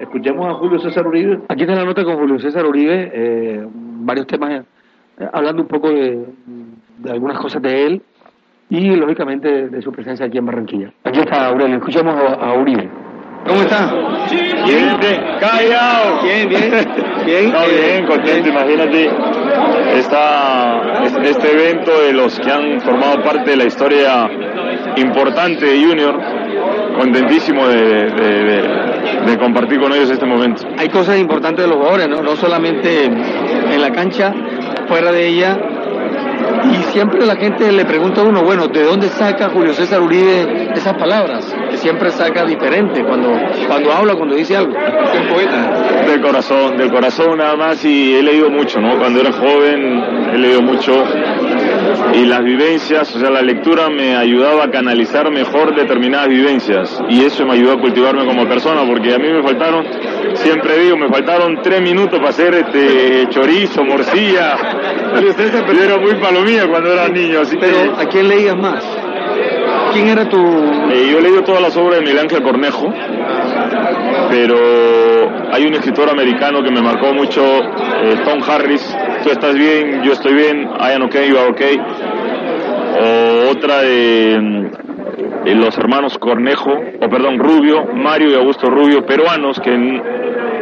Escuchemos a Julio César Uribe. Aquí está la nota con Julio César Uribe, eh, varios temas, eh, hablando un poco de, de, algunas cosas de él y lógicamente de su presencia aquí en Barranquilla. Aquí está Aurelio, escuchamos a, Uribe. ¿Cómo está? Bien, bien, callado. Bien, bien. Bien, bien, contento, imagínate. Está este evento de los que han formado parte de la historia importante de Junior, contentísimo de, compartir con ellos este momento. Hay cosas importantes de los jugadores, ¿no? No solamente en la cancha, fuera de ella. Y siempre la gente le pregunta a uno, bueno, ¿de dónde saca Julio César Uribe esas palabras? Que siempre saca diferente cuando, cuando habla, cuando dice algo. Es poeta. Del corazón, del corazón nada más y he leído mucho, ¿no? Cuando era joven he leído mucho y las vivencias, o sea, la lectura me ayudaba a canalizar mejor determinadas vivencias y eso me ayudó a cultivarme como persona porque a mí me faltaron, siempre digo, me faltaron tres minutos para hacer este chorizo, morcilla. Usted se era muy palomía cuando era niño, así Pero, ¿a quién leías más? ¿Quién era tu...? Eh, yo he leído todas las obras de Miguel Ángel Cornejo, pero hay un escritor americano que me marcó mucho, eh, Tom Harris, tú estás bien, yo estoy bien, I am okay, you are okay. O otra de, los hermanos Cornejo, o perdón, Rubio, Mario y Augusto Rubio, peruanos que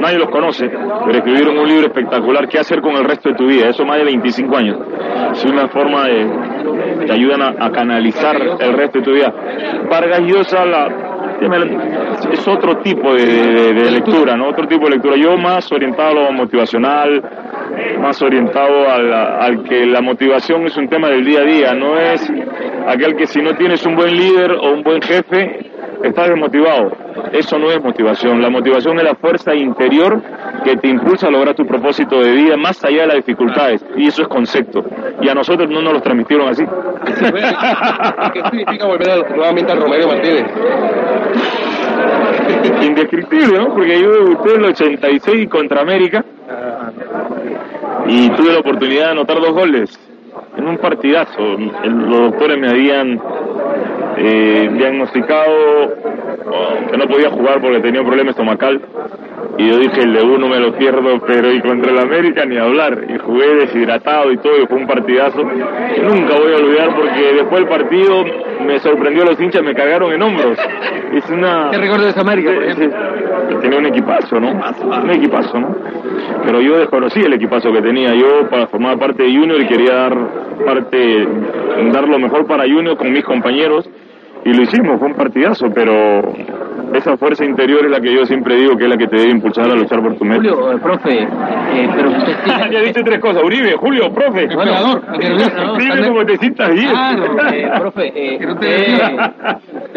nadie los conoce, pero escribieron un libro espectacular, ¿qué hacer con el resto de tu vida? Eso más de 25 años. Es una forma de, te ayudan a, canalizar el resto de tu vida. Vargas Llosa, la, es otro tipo de, lectura, ¿no? Otro tipo de lectura. Yo más orientado a lo motivacional, más orientado al, que la motivación es un tema del día a día, no es aquel que si no tienes un buen líder o un buen jefe, estás desmotivado. Eso no es motivación. La motivación es la fuerza interior que te impulsa a lograr tu propósito de vida más allá de las dificultades. Y eso es concepto. Y a nosotros no nos lo transmitieron así. ¿Qué significa volver nuevamente al Romero Martínez? Indescriptible, ¿no? Porque yo debuté en el 86 contra América y tuve la oportunidad de anotar dos goles en un partidazo. Los doctores me habían eh, diagnosticado que no podía jugar porque tenía un problema estomacal. Y yo dije el de uno me lo pierdo pero y contra el América ni hablar y jugué deshidratado y todo y fue un partidazo. Nunca voy a olvidar porque después del partido me sorprendió los hinchas me cagaron en hombros. Es una ¿qué recuerdo de América tenía un equipazo no un equipazo no pero yo desconocí el equipazo que tenía. Yo para formar parte de Junior y quería dar parte dar lo mejor para Junior con mis compañeros y lo hicimos, fue un partidazo, pero esa fuerza interior es la que yo siempre digo que es la que te debe impulsar a luchar por tu meta. Julio, eh, profe, eh, pero usted ya dice tres cosas, Uribe, Julio, profe. Bueno, Dime cómo te sientas bien. Claro, eh, profe, eh,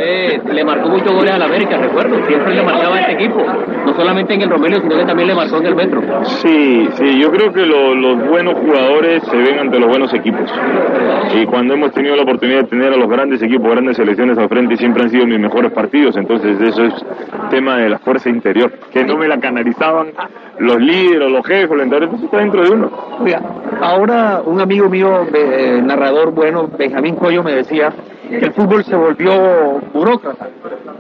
usted, le marcó muchos goles a la América, recuerdo, siempre le marcaba a este equipo, no solamente en el Romelio, sino que también le marcó en el Metro. Sí, sí, yo creo que los buenos jugadores se ven ante los buenos equipos. Y cuando hemos tenido la oportunidad de tener a los grandes equipos, grandes selecciones al frente, siempre han sido mis mejores partidos, entonces eso es tema de la fuerza interior, que no me la canalizaban los líderes, los jefes, los entrenadores, eso está dentro de uno. ahora un amigo mío, eh, narrador bueno, Benjamín Coyo, me decía que el fútbol se volvió burócrata,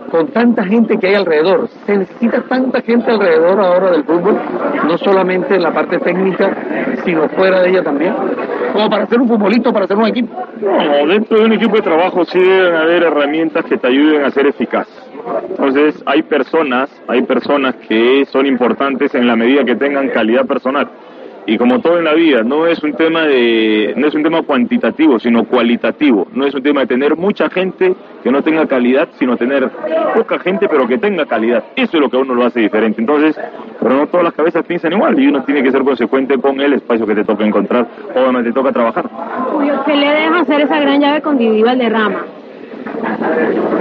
con tanta gente que hay alrededor. Se necesita tanta gente alrededor ahora del fútbol, no solamente en la parte técnica, sino fuera de ella también, como para hacer un futbolito, para hacer un equipo. No, dentro de un equipo de trabajo sí deben haber herramientas que te ayuden a ser eficaz. Entonces hay personas, hay personas que son importantes en la medida que tengan calidad personal y como todo en la vida, no es un tema de, no es un tema cuantitativo, sino cualitativo. No es un tema de tener mucha gente que no tenga calidad, sino tener poca gente pero que tenga calidad. Eso es lo que a uno lo hace diferente. Entonces, pero no todas las cabezas piensan igual y uno tiene que ser consecuente con el espacio que te toca encontrar o donde te toca trabajar. ¿qué le deja hacer esa gran llave con Didi Valderrama?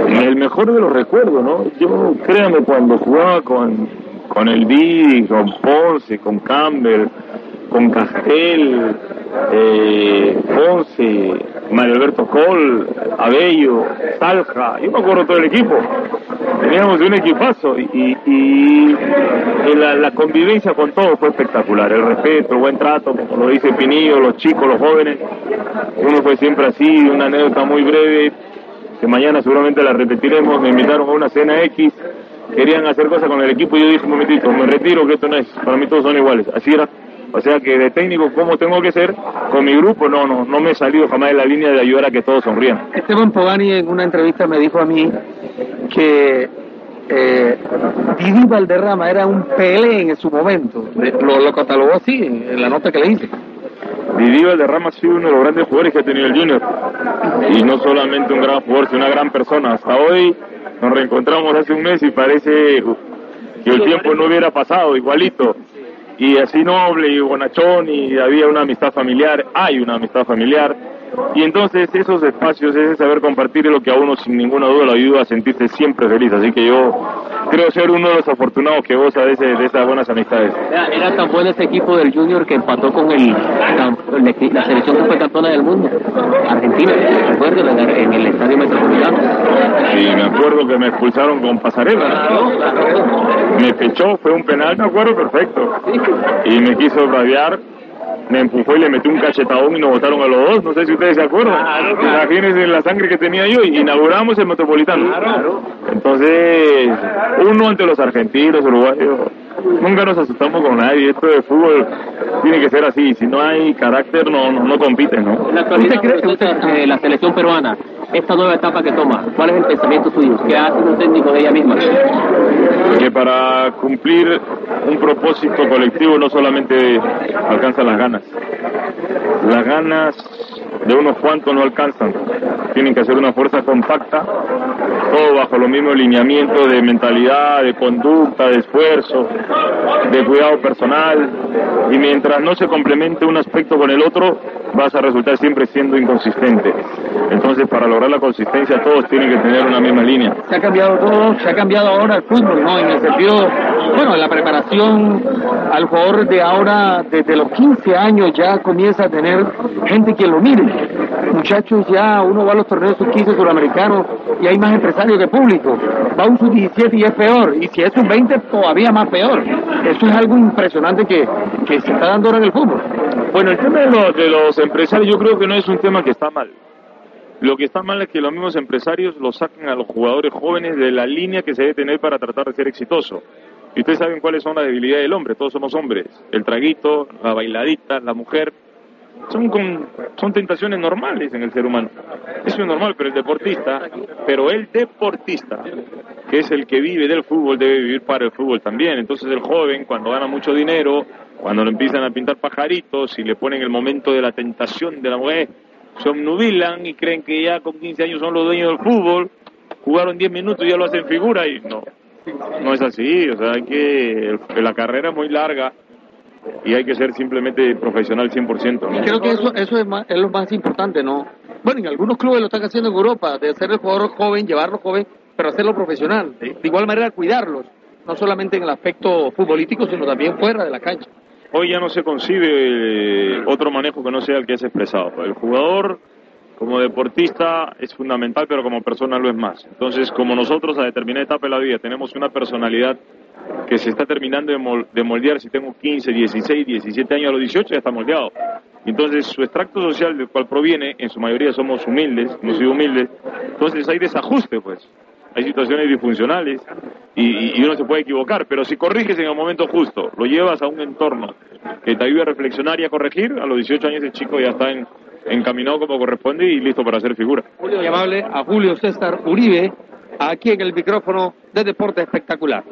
El mejor de los recuerdos, ¿no? Yo, créame, cuando jugaba con, con el Didi, con Ponce, con Campbell, con Castel, eh, Ponce, Mario Alberto Col, Abello, Salja, yo me acuerdo todo el equipo, teníamos un equipazo y, y, la, convivencia con todos fue espectacular, el respeto, el buen trato, como lo dice Pinillo, los chicos, los jóvenes, uno fue siempre así, una anécdota muy breve, que mañana seguramente la repetiremos, me invitaron a una cena X, querían hacer cosas con el equipo y yo dije un momentito, me retiro que esto no es, para mí todos son iguales. Así era. O sea que de técnico, ¿cómo tengo que ser? Con mi grupo, no, no, no me he salido jamás de la línea de ayudar a que todos sonrían. Esteban Pogani en una entrevista me dijo a mí que eh, Didi Valderrama era un pele en su momento. Lo, lo catalogó así en, en la nota que le hice. Didi Valderrama ha sido uno de los grandes jugadores que ha tenido el Junior. Y no solamente un gran jugador, sino una gran persona. Hasta hoy nos reencontramos hace un mes y parece que el tiempo no hubiera pasado, igualito. Y así noble y bonachón y había una amistad familiar, hay una amistad familiar. Y entonces esos espacios, ese saber compartir es lo que a uno sin ninguna duda lo ayuda a sentirse siempre feliz. Así que yo creo ser uno de los afortunados que goza de, ese, de esas buenas amistades. Era, era, tan bueno ese equipo del Junior que empató con el, la, selección que fue campeona del mundo, Argentina, recuerdo, en el Estadio Metropolitano. Y me acuerdo que me expulsaron con pasarela. Me pechó, fue un penal, me acuerdo perfecto. Y me quiso rabiar me empujó y le metió un cachetadón y nos botaron a los dos. No sé si ustedes se acuerdan. Claro, claro. Imagínense la sangre que tenía yo y inauguramos el Metropolitano. Claro. Entonces, uno ante los argentinos, uruguayos, nunca nos asustamos con nadie. Esto de fútbol tiene que ser así. Si no hay carácter, no, no, no compiten, ¿no? ¿En la actualidad cree usted eh, la selección peruana, esta nueva etapa que toma, cuál es el pensamiento suyo? ¿Qué hace un técnico de ella misma? Que para cumplir un propósito colectivo no solamente alcanza las ganas. Las ganas de unos cuantos no alcanzan. Tienen que hacer una fuerza compacta, todo bajo los mismos lineamientos de mentalidad, de conducta, de esfuerzo, de cuidado personal. Y mientras no se complemente un aspecto con el otro, vas a resultar siempre siendo inconsistente. Entonces, para lograr la consistencia, todos tienen que tener una misma línea. Se ha cambiado todo, se ha cambiado ahora el fútbol, ¿no? En el sentido, bueno, la preparación al jugador de ahora, desde los 15 años ya comienza a tener gente que lo mire. Muchachos, ya uno va a los torneos sub-15 suramericanos y hay más empresarios que público. Va un sub-17 y es peor. Y si es un 20 todavía más peor. Eso es algo impresionante que, que se está dando ahora en el fútbol. Bueno, el tema de los, de los empresarios yo creo que no es un tema que está mal. Lo que está mal es que los mismos empresarios lo saquen a los jugadores jóvenes de la línea que se debe tener para tratar de ser exitoso. Y ustedes saben cuáles son las debilidades del hombre, todos somos hombres. El traguito, la bailadita, la mujer, son, con, son tentaciones normales en el ser humano. Eso es normal, pero el deportista, pero el deportista, que es el que vive del fútbol, debe vivir para el fútbol también. Entonces el joven, cuando gana mucho dinero, cuando le empiezan a pintar pajaritos y le ponen el momento de la tentación de la mujer, se obnubilan y creen que ya con 15 años son los dueños del fútbol, jugaron 10 minutos y ya lo hacen figura y no, no es así, o sea, que, la carrera es muy larga y hay que ser simplemente profesional 100%. ¿no? Y creo que eso, eso es, más, es lo más importante, ¿no? Bueno, en algunos clubes lo están haciendo en Europa, de hacer el jugador joven, llevarlo joven, pero hacerlo profesional. De igual manera, cuidarlos, no solamente en el aspecto futbolístico, sino también fuera de la cancha. Hoy ya no se concibe otro manejo que no sea el que es expresado. El jugador como deportista es fundamental, pero como persona lo es más. Entonces, como nosotros a determinada etapa de la vida tenemos una personalidad que se está terminando de moldear, si tengo 15, 16, 17 años a los 18, ya está moldeado. Entonces, su extracto social del cual proviene, en su mayoría somos humildes, hemos sido humildes, entonces hay desajuste, pues. Hay situaciones disfuncionales y, uno se puede equivocar, pero si corriges en el momento justo, lo llevas a un entorno que te ayude a reflexionar y a corregir, a los 18 años el chico ya está en, encaminado como corresponde y listo para hacer figura. Julio, llamable a Julio César Uribe, aquí en el micrófono de Deporte Espectacular.